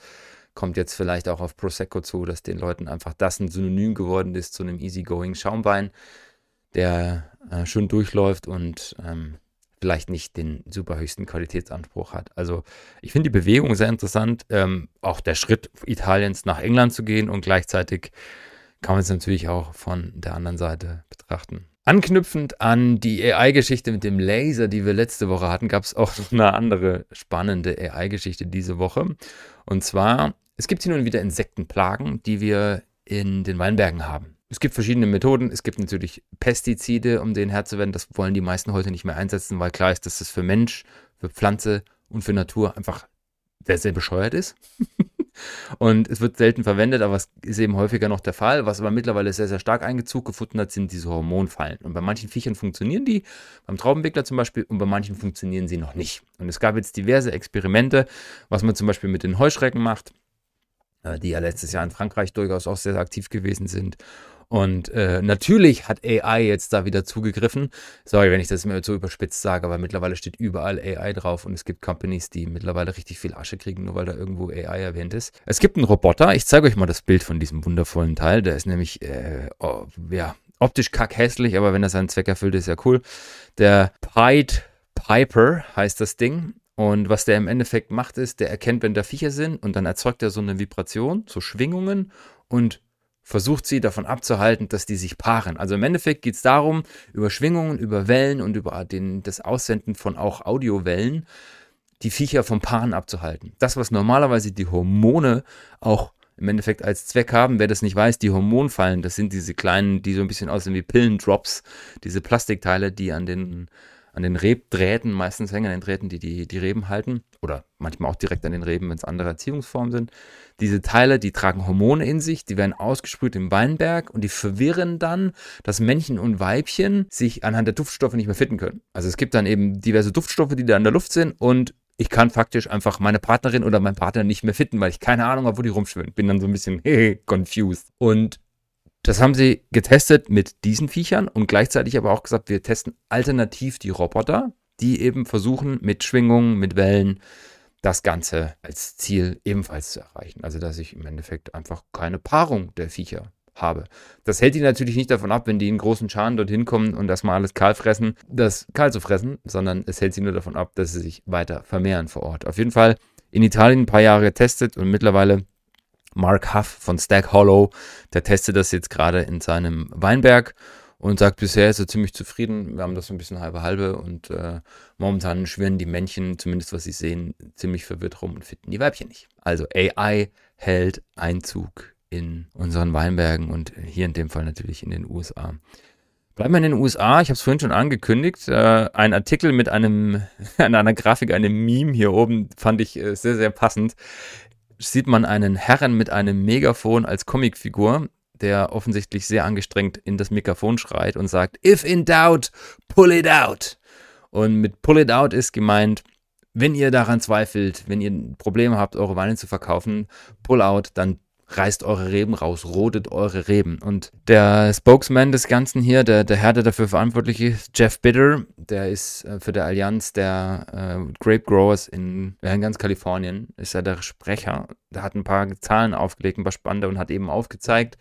kommt jetzt vielleicht auch auf Prosecco zu, dass den Leuten einfach das ein Synonym geworden ist zu einem easygoing Schaumwein, der äh, schön durchläuft und ähm, vielleicht nicht den super höchsten Qualitätsanspruch hat. Also ich finde die Bewegung sehr interessant, ähm, auch der Schritt Italiens nach England zu gehen und gleichzeitig kann man es natürlich auch von der anderen Seite betrachten. Anknüpfend an die AI-Geschichte mit dem Laser, die wir letzte Woche hatten, gab es auch noch eine andere spannende AI-Geschichte diese Woche. Und zwar, es gibt hier nun wieder Insektenplagen, die wir in den Weinbergen haben. Es gibt verschiedene Methoden. Es gibt natürlich Pestizide, um denen Herr zu werden. Das wollen die meisten heute nicht mehr einsetzen, weil klar ist, dass das für Mensch, für Pflanze und für Natur einfach sehr, sehr bescheuert ist. Und es wird selten verwendet, aber es ist eben häufiger noch der Fall. Was aber mittlerweile sehr, sehr stark Eingezug gefunden hat, sind diese Hormonfallen. Und bei manchen Viechern funktionieren die, beim Traubenwickler zum Beispiel, und bei manchen funktionieren sie noch nicht. Und es gab jetzt diverse Experimente, was man zum Beispiel mit den Heuschrecken macht, äh, die ja letztes Jahr in Frankreich durchaus auch sehr, sehr aktiv gewesen sind. Und äh, natürlich hat AI jetzt da wieder zugegriffen. Sorry, wenn ich das mir so überspitzt sage, aber mittlerweile steht überall AI drauf und es gibt Companies, die mittlerweile richtig viel Asche kriegen, nur weil da irgendwo AI erwähnt ist. Es gibt einen Roboter. Ich zeige euch mal das Bild von diesem wundervollen Teil. Der ist nämlich, äh, oh, ja, optisch kackhässlich, aber wenn er seinen Zweck erfüllt, ist ja cool. Der Pied Piper heißt das Ding. Und was der im Endeffekt macht, ist, der erkennt, wenn da Viecher sind und dann erzeugt er so eine Vibration, so Schwingungen und versucht sie davon abzuhalten, dass die sich paaren. Also im Endeffekt geht es darum, über Schwingungen, über Wellen und über den, das Aussenden von auch Audiowellen die Viecher vom Paaren abzuhalten. Das, was normalerweise die Hormone auch im Endeffekt als Zweck haben. Wer das nicht weiß, die Hormonfallen, das sind diese kleinen, die so ein bisschen aussehen wie Pillendrops, diese Plastikteile, die an den, an den Rebdrähten meistens hängen, an den Drähten, die, die die Reben halten. Oder manchmal auch direkt an den Reben, wenn es andere Erziehungsformen sind. Diese Teile, die tragen Hormone in sich, die werden ausgesprüht im Weinberg und die verwirren dann, dass Männchen und Weibchen sich anhand der Duftstoffe nicht mehr fitten können. Also es gibt dann eben diverse Duftstoffe, die da in der Luft sind und ich kann faktisch einfach meine Partnerin oder meinen Partner nicht mehr fitten, weil ich keine Ahnung habe, wo die rumschwimmen. Bin dann so ein bisschen confused. Und das haben sie getestet mit diesen Viechern und gleichzeitig aber auch gesagt, wir testen alternativ die Roboter, die eben versuchen, mit Schwingungen, mit Wellen das Ganze als Ziel ebenfalls zu erreichen. Also, dass ich im Endeffekt einfach keine Paarung der Viecher habe. Das hält die natürlich nicht davon ab, wenn die in großen Scharen dorthin kommen und erstmal alles kahl fressen, das kahl zu fressen, sondern es hält sie nur davon ab, dass sie sich weiter vermehren vor Ort. Auf jeden Fall in Italien ein paar Jahre getestet und mittlerweile Mark Huff von Stack Hollow, der testet das jetzt gerade in seinem Weinberg und sagt, bisher ist er ziemlich zufrieden. Wir haben das so ein bisschen halbe halbe und äh, momentan schwirren die Männchen, zumindest was sie sehen, ziemlich verwirrt rum und finden die Weibchen nicht. Also AI hält Einzug in unseren Weinbergen und hier in dem Fall natürlich in den USA. Bleiben wir in den USA, ich habe es vorhin schon angekündigt, äh, ein Artikel mit einem, einer Grafik, einem Meme hier oben fand ich äh, sehr, sehr passend. Sieht man einen Herren mit einem Megafon als Comicfigur, der offensichtlich sehr angestrengt in das Mikrofon schreit und sagt, if in doubt, pull it out. Und mit pull it out ist gemeint, wenn ihr daran zweifelt, wenn ihr Probleme habt, eure Weine zu verkaufen, pull out, dann reißt eure Reben raus, rodet eure Reben. Und der Spokesman des Ganzen hier, der, der Herr, der dafür verantwortlich ist, Jeff Bitter, der ist äh, für der Allianz der äh, Grape Growers in, in ganz Kalifornien, ist er der Sprecher. Der hat ein paar Zahlen aufgelegt, ein paar spannende und hat eben aufgezeigt,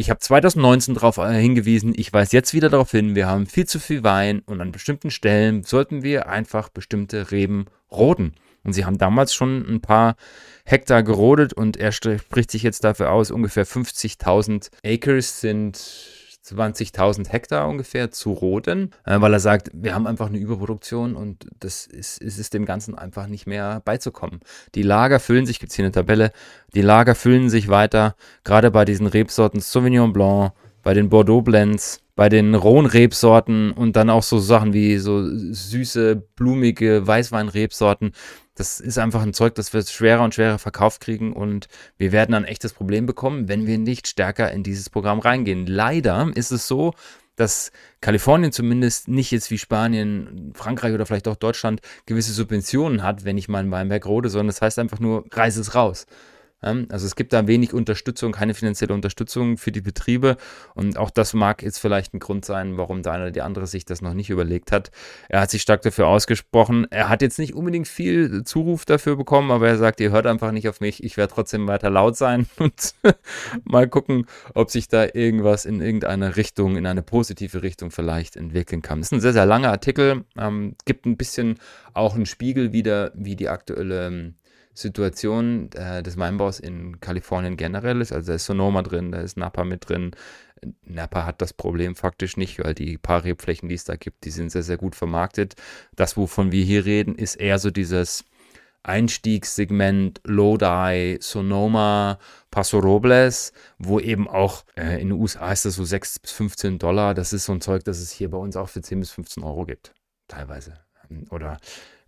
ich habe 2019 darauf äh, hingewiesen, ich weise jetzt wieder darauf hin, wir haben viel zu viel Wein und an bestimmten Stellen sollten wir einfach bestimmte Reben roden. Und sie haben damals schon ein paar Hektar gerodet und er spricht sich jetzt dafür aus, ungefähr 50.000 Acres sind 20.000 Hektar ungefähr zu roden, äh, weil er sagt, wir haben einfach eine Überproduktion und das ist, ist es dem Ganzen einfach nicht mehr beizukommen. Die Lager füllen sich, gibt es hier eine Tabelle, die Lager füllen sich weiter, gerade bei diesen Rebsorten Sauvignon Blanc, bei den Bordeaux Blends, bei den rohen Rebsorten und dann auch so Sachen wie so süße, blumige Weißwein-Rebsorten. Das ist einfach ein Zeug, das wir schwerer und schwerer verkauft kriegen und wir werden ein echtes Problem bekommen, wenn wir nicht stärker in dieses Programm reingehen. Leider ist es so, dass Kalifornien zumindest nicht jetzt wie Spanien, Frankreich oder vielleicht auch Deutschland gewisse Subventionen hat, wenn ich mal in Weinberg rode, sondern das heißt einfach nur, reiß es raus. Also es gibt da wenig Unterstützung, keine finanzielle Unterstützung für die Betriebe und auch das mag jetzt vielleicht ein Grund sein, warum der eine oder die andere sich das noch nicht überlegt hat. Er hat sich stark dafür ausgesprochen. Er hat jetzt nicht unbedingt viel Zuruf dafür bekommen, aber er sagt, ihr hört einfach nicht auf mich, ich werde trotzdem weiter laut sein und mal gucken, ob sich da irgendwas in irgendeine Richtung, in eine positive Richtung vielleicht entwickeln kann. Das ist ein sehr, sehr langer Artikel, ähm, gibt ein bisschen auch einen Spiegel wieder, wie die aktuelle Situation äh, des Weinbaus in Kalifornien generell ist. Also da ist Sonoma drin, da ist Napa mit drin. Napa hat das Problem faktisch nicht, weil die paar Rebflächen, die es da gibt, die sind sehr, sehr gut vermarktet. Das, wovon wir hier reden, ist eher so dieses Einstiegssegment Lodi, Sonoma, Paso Robles, wo eben auch äh, in den USA ist das so 6 bis 15 Dollar. Das ist so ein Zeug, das es hier bei uns auch für 10 bis 15 Euro gibt, teilweise. Oder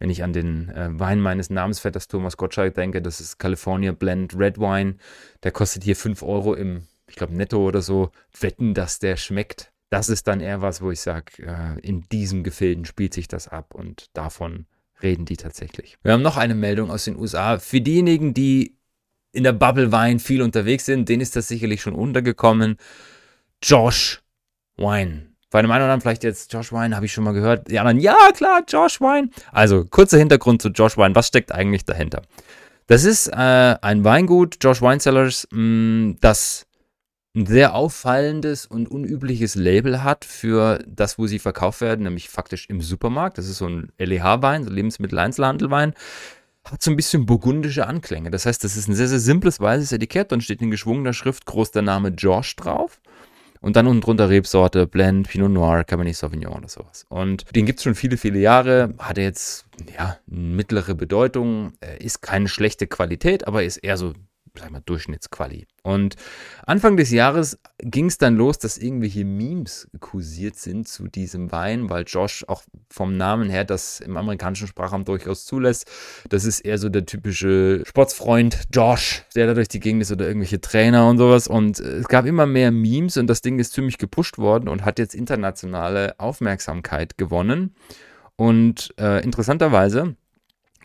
wenn ich an den äh, Wein meines Namensvetters Thomas Gottschalk denke, das ist California Blend Red Wine. Der kostet hier 5 Euro im, ich glaube, Netto oder so. Wetten, dass der schmeckt. Das ist dann eher was, wo ich sage, äh, in diesem Gefilden spielt sich das ab und davon reden die tatsächlich. Wir haben noch eine Meldung aus den USA. Für diejenigen, die in der Bubble Wein viel unterwegs sind, denen ist das sicherlich schon untergekommen. Josh Wine bei dem einen oder anderen vielleicht jetzt Josh Wine, habe ich schon mal gehört. Die anderen, ja klar, Josh Wine. Also kurzer Hintergrund zu Josh Wine. Was steckt eigentlich dahinter? Das ist äh, ein Weingut, Josh Wine Cellars, mh, mm, das ein sehr auffallendes und unübliches Label hat für das, wo sie verkauft werden, nämlich faktisch im Supermarkt. Das ist so ein LEH-Wein, so Lebensmittel-Einzelhandelwein. Hat so ein bisschen burgundische Anklänge. Das heißt, das ist ein sehr, sehr simples weißes Etikett. Dann steht in geschwungener Schrift groß der Name Josh drauf. Und dann unten drunter Rebsorte, Blend, Pinot Noir, Cabernet Sauvignon oder sowas. Und den gibt es schon viele, viele Jahre. Hat jetzt, ja, mittlere Bedeutung. Ist keine schlechte Qualität, aber ist eher so sag mal, Durchschnittsquali. Und Anfang des Jahres ging es dann los, dass irgendwelche Memes kursiert sind zu diesem Wein, weil Josh auch vom Namen her das im amerikanischen Sprachraum durchaus zulässt. Das ist eher so der typische Sportsfreund Josh, der da durch die Gegend ist oder irgendwelche Trainer und sowas. Und es gab immer mehr Memes und das Ding ist ziemlich gepusht worden und hat jetzt internationale Aufmerksamkeit gewonnen. Und äh, interessanterweise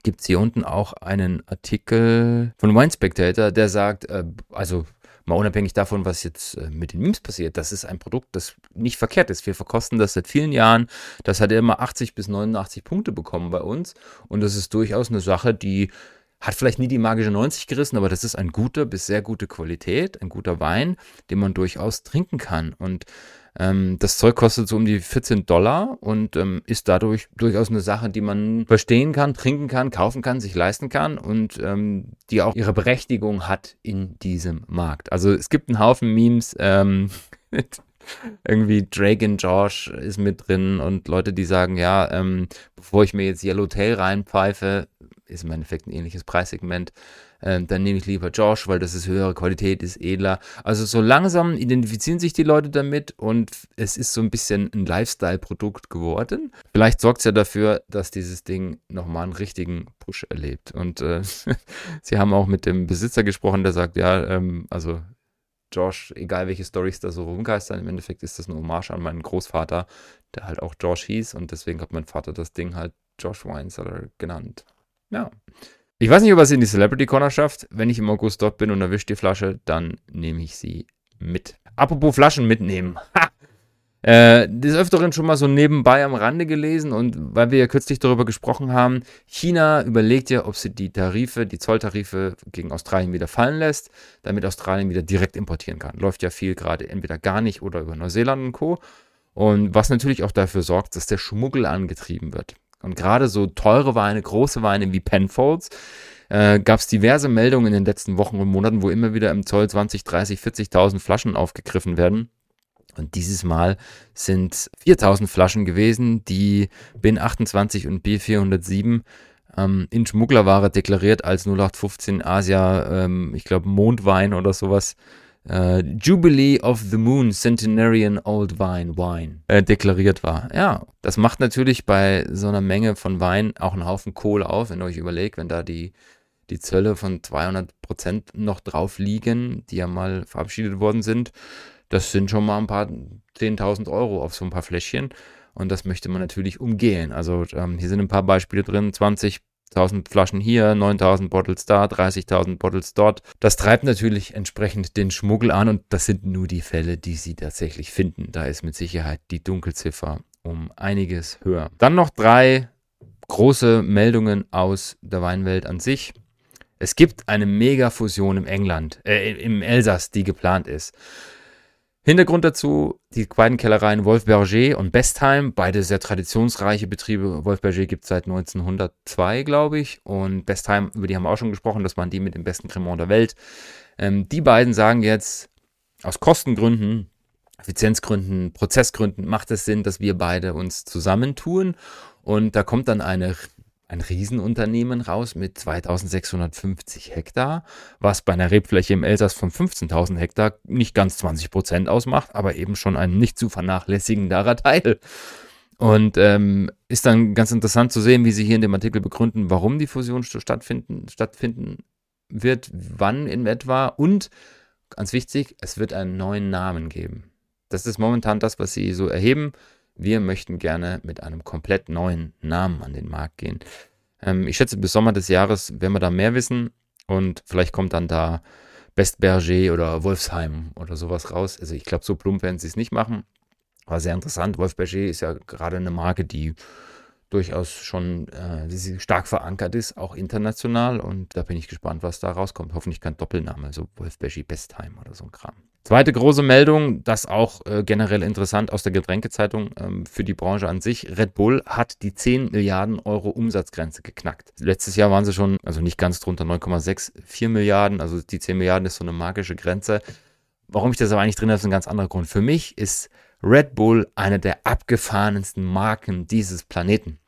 gibt es hier unten auch einen Artikel von Wine Spectator, der sagt, äh, also mal unabhängig davon, was jetzt äh, mit den Memes passiert, das ist ein Produkt, das nicht verkehrt ist. Wir verkosten das seit vielen Jahren. Das hat immer 80 bis 89 Punkte bekommen bei uns. Und das ist durchaus eine Sache, die hat vielleicht nie die magische 90 gerissen, aber das ist ein guter bis sehr gute Qualität, ein guter Wein, den man durchaus trinken kann. Und ähm, das Zeug kostet so um die 14 Dollar und ähm, ist dadurch durchaus eine Sache, die man verstehen kann, trinken kann, kaufen kann, sich leisten kann und ähm, die auch ihre Berechtigung hat in diesem Markt. Also es gibt einen Haufen Memes. Ähm, irgendwie Drake und Josh ist mit drin und Leute, die sagen, ja, ähm, bevor ich mir jetzt Yellowtail reinpfeife, ist im Endeffekt ein ähnliches Preissegment, ähm, dann nehme ich lieber Josh, weil das ist höhere Qualität, ist edler. Also so langsam identifizieren sich die Leute damit und es ist so ein bisschen ein Lifestyle-Produkt geworden. Vielleicht sorgt es ja dafür, dass dieses Ding nochmal einen richtigen Push erlebt. Und äh, sie haben auch mit dem Besitzer gesprochen, der sagt, ja, ähm, also Josh, egal welche Storys da so rumgeistern, im Endeffekt ist das eine Hommage an meinen Großvater, der halt auch Josh hieß und deswegen hat mein Vater das Ding halt Josh Weinseller genannt. Ja. Ich weiß nicht, ob er es in die Celebrity Corner schafft. Wenn ich im August dort bin und erwische die Flasche, dann nehme ich sie mit. Apropos Flaschen mitnehmen. Ha! Äh, des Öfteren schon mal so nebenbei am Rande gelesen und weil wir ja kürzlich darüber gesprochen haben, China überlegt ja, ob sie die Tarife, die Zolltarife gegen Australien wieder fallen lässt, damit Australien wieder direkt importieren kann. Läuft ja viel gerade entweder gar nicht oder über Neuseeland und Co. Und was natürlich auch dafür sorgt, dass der Schmuggel angetrieben wird. Und gerade so teure Weine, große Weine wie Penfolds, äh, gab es diverse Meldungen in den letzten Wochen und Monaten, wo immer wieder im Zoll 20, 30, 40.000 Flaschen aufgegriffen werden. Und dieses Mal sind 4000 Flaschen gewesen, die BIN 28 und B407 ähm, in Schmugglerware deklariert als 0815 Asia, ähm, ich glaube Mondwein oder sowas äh, Jubilee of the Moon Centenarian Old Wine Wine äh, deklariert war. Ja, das macht natürlich bei so einer Menge von Wein auch einen Haufen Kohle auf, wenn ihr euch überlegt, wenn da die, die Zölle von 200 Prozent noch drauf liegen, die ja mal verabschiedet worden sind. Das sind schon mal ein paar 10.000 Euro auf so ein paar Fläschchen. Und das möchte man natürlich umgehen. Also ähm, hier sind ein paar Beispiele drin. 20 1000 Flaschen hier, 9000 Bottles da, 30.000 Bottles dort. Das treibt natürlich entsprechend den Schmuggel an und das sind nur die Fälle, die sie tatsächlich finden. Da ist mit Sicherheit die Dunkelziffer um einiges höher. Dann noch drei große Meldungen aus der Weinwelt an sich. Es gibt eine Mega-Fusion im England, äh, im Elsass, die geplant ist. Hintergrund dazu, die beiden Kellereien Wolf Berger und Bestheim, beide sehr traditionsreiche Betriebe. Wolf Berger gibt es seit 1902, glaube ich. Und Bestheim, über die haben wir auch schon gesprochen, das waren die mit dem besten Cremant der Welt. Ähm, die beiden sagen jetzt, aus Kostengründen, Effizienzgründen, Prozessgründen macht es Sinn, dass wir beide uns zusammentun. Und da kommt dann eine ein Riesenunternehmen raus mit 2650 Hektar, was bei einer Rebfläche im Elsass von 15.000 Hektar nicht ganz 20 Prozent ausmacht, aber eben schon ein nicht zu vernachlässigenderer Teil. Und ähm, ist dann ganz interessant zu sehen, wie sie hier in dem Artikel begründen, warum die Fusion stattfinden, stattfinden wird, wann in etwa und ganz wichtig, es wird einen neuen Namen geben. Das ist momentan das, was sie so erheben. Wir möchten gerne mit einem komplett neuen Namen an den Markt gehen. Ähm, ich schätze, bis Sommer des Jahres werden wir da mehr wissen und vielleicht kommt dann da Best Berger oder Wolfsheim oder sowas raus. Also ich glaube, so plump werden sie es nicht machen. War sehr interessant. Wolf Berger ist ja gerade eine Marke, die durchaus schon äh, stark verankert ist, auch international. Und da bin ich gespannt, was da rauskommt. Hoffentlich kein Doppelname, so Wolf Beschi Bestheim oder so ein Kram. Zweite große Meldung, das auch äh, generell interessant aus der Getränkezeitung ähm, für die Branche an sich. Red Bull hat die 10 Milliarden Euro Umsatzgrenze geknackt. Letztes Jahr waren sie schon, also nicht ganz drunter, 9,64 Milliarden. Also die 10 Milliarden ist so eine magische Grenze. Warum ich das aber eigentlich drin habe, ist ein ganz anderer Grund. Für mich ist Red Bull eine der abgefahrensten Marken dieses Planeten.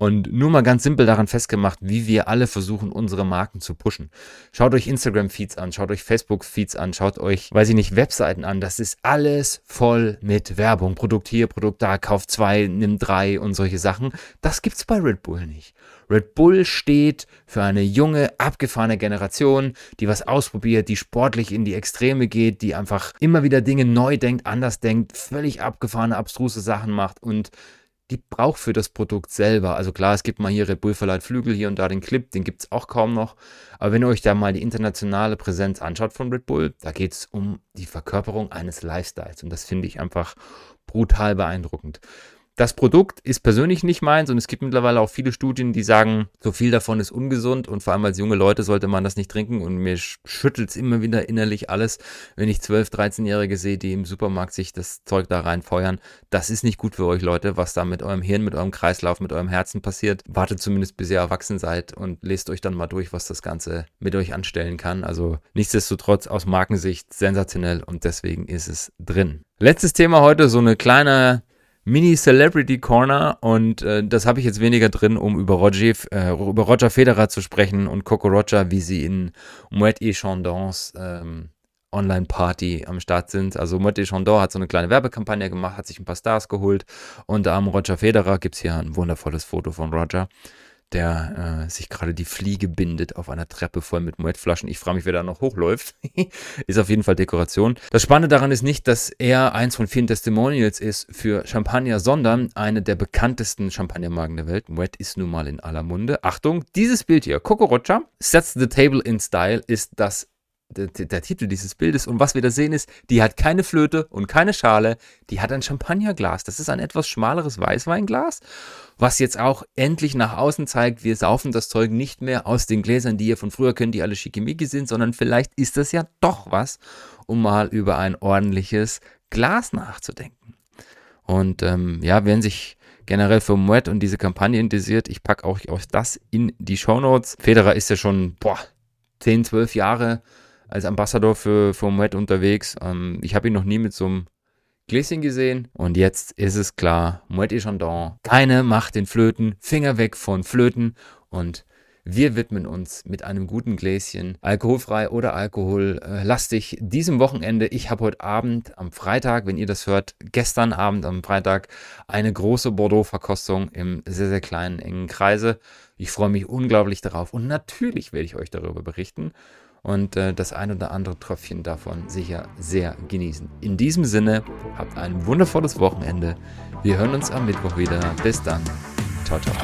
Und nur mal ganz simpel daran festgemacht, wie wir alle versuchen, unsere Marken zu pushen. Schaut euch Instagram-Feeds an, schaut euch Facebook-Feeds an, schaut euch, weiß ich nicht, Webseiten an. Das ist alles voll mit Werbung. Produkt hier, Produkt da, kauf zwei, nimm drei und solche Sachen. Das gibt's bei Red Bull nicht. Red Bull steht für eine junge, abgefahrene Generation, die was ausprobiert, die sportlich in die Extreme geht, die einfach immer wieder Dinge neu denkt, anders denkt, völlig abgefahrene, abstruse Sachen macht und die braucht für das Produkt selber. Also klar, es gibt mal hier Red Bull verleiht Flügel, hier und da den Clip, den gibt es auch kaum noch. Aber wenn ihr euch da mal die internationale Präsenz anschaut von Red Bull, da geht es um die Verkörperung eines Lifestyles. Und das finde ich einfach brutal beeindruckend. Das Produkt ist persönlich nicht meins und es gibt mittlerweile auch viele Studien, die sagen, so viel davon ist ungesund und vor allem als junge Leute sollte man das nicht trinken und mir schüttelt es immer wieder innerlich alles, wenn ich 12, 13-Jährige sehe, die im Supermarkt sich das Zeug da reinfeuern. Das ist nicht gut für euch Leute, was da mit eurem Hirn, mit eurem Kreislauf, mit eurem Herzen passiert. Wartet zumindest bis ihr erwachsen seid und lest euch dann mal durch, was das Ganze mit euch anstellen kann. Also nichtsdestotrotz aus Markensicht sensationell und deswegen ist es drin. Letztes Thema heute, so eine kleine Mini-Celebrity Corner und äh, das habe ich jetzt weniger drin, um über Roger, äh, über Roger Federer zu sprechen und Coco Roger, wie sie in Moët et Chandons ähm, Online-Party am Start sind. Also Moët et Chandon hat so eine kleine Werbekampagne gemacht, hat sich ein paar Stars geholt und am Roger Federer gibt es hier ein wundervolles Foto von Roger der äh, sich gerade die Fliege bindet auf einer Treppe voll mit Moettflaschen. Ich frage mich, wer da noch hochläuft. ist auf jeden Fall Dekoration. Das Spannende daran ist nicht, dass er eins von vielen Testimonials ist für Champagner, sondern eine der bekanntesten Champagnermarken der Welt. Moet ist nun mal in aller Munde. Achtung, dieses Bild hier, Coco Rocha, Sets the Table in Style, ist das der, der, Titel dieses Bildes. Und was wir da sehen ist, die hat keine Flöte und keine Schale, die hat ein Champagnerglas. Das ist ein etwas schmaleres Weißweinglas, was jetzt auch endlich nach außen zeigt, wir saufen das Zeug nicht mehr aus den Gläsern, die ihr von früher kennt, die alle schickimicki sind, sondern vielleicht ist das ja doch was, um mal über ein ordentliches Glas nachzudenken. Und ähm, ja, wenn sich generell für Moet und diese Kampagne interessiert, ich packe auch, auch das in die Show Notes. Federer ist ja schon, boah, 10, 12 Jahre als Ambassador für, für Moet unterwegs. Ähm, ich habe ihn noch nie mit so einem Gläschen gesehen und jetzt ist es klar, Moet et Chandon, keine Macht den Flöten, Finger weg von Flöten und wir widmen uns mit einem guten Gläschen, alkoholfrei oder alkohollastig, diesem Wochenende. Ich habe heute Abend am Freitag, wenn ihr das hört, gestern Abend am Freitag eine große Bordeaux-Verkostung im sehr, sehr kleinen, engen Kreise. Ich freue mich unglaublich darauf und natürlich werde ich euch darüber berichten und äh, das ein oder andere Tröpfchen davon sicher sehr genießen. In diesem Sinne, habt ein wundervolles Wochenende. Wir hören uns am Mittwoch wieder. Bis dann. Ciao, ciao.